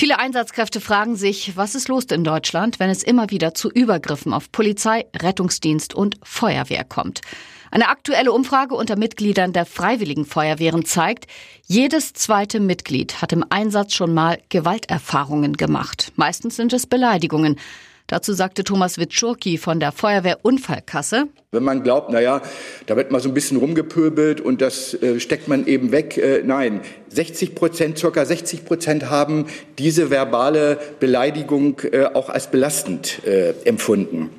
Viele Einsatzkräfte fragen sich, was ist los in Deutschland, wenn es immer wieder zu Übergriffen auf Polizei, Rettungsdienst und Feuerwehr kommt. Eine aktuelle Umfrage unter Mitgliedern der Freiwilligen Feuerwehren zeigt, jedes zweite Mitglied hat im Einsatz schon mal Gewalterfahrungen gemacht. Meistens sind es Beleidigungen. Dazu sagte Thomas Witschurki von der Feuerwehrunfallkasse. Wenn man glaubt, naja, da wird mal so ein bisschen rumgepöbelt und das äh, steckt man eben weg. Äh, nein, 60 Prozent, circa 60 Prozent haben diese verbale Beleidigung äh, auch als belastend äh, empfunden.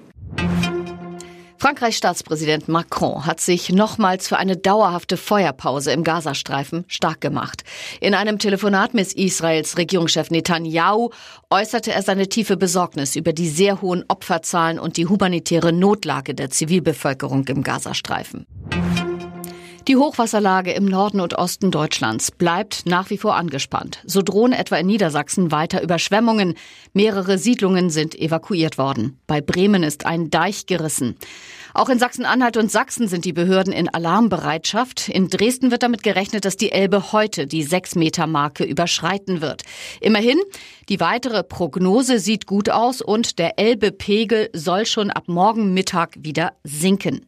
Frankreichs Staatspräsident Macron hat sich nochmals für eine dauerhafte Feuerpause im Gazastreifen stark gemacht. In einem Telefonat mit Israels Regierungschef Netanyahu äußerte er seine tiefe Besorgnis über die sehr hohen Opferzahlen und die humanitäre Notlage der Zivilbevölkerung im Gazastreifen. Die Hochwasserlage im Norden und Osten Deutschlands bleibt nach wie vor angespannt. So drohen etwa in Niedersachsen weiter Überschwemmungen. Mehrere Siedlungen sind evakuiert worden. Bei Bremen ist ein Deich gerissen. Auch in Sachsen-Anhalt und Sachsen sind die Behörden in Alarmbereitschaft. In Dresden wird damit gerechnet, dass die Elbe heute die 6-Meter-Marke überschreiten wird. Immerhin, die weitere Prognose sieht gut aus und der Elbepegel soll schon ab morgen Mittag wieder sinken.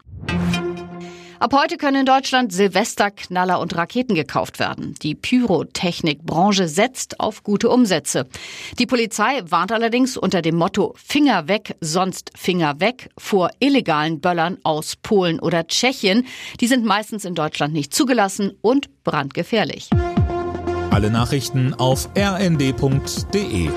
Ab heute können in Deutschland Silvesterknaller und Raketen gekauft werden. Die Pyrotechnikbranche setzt auf gute Umsätze. Die Polizei warnt allerdings unter dem Motto Finger weg, sonst Finger weg vor illegalen Böllern aus Polen oder Tschechien. Die sind meistens in Deutschland nicht zugelassen und brandgefährlich. Alle Nachrichten auf rnd.de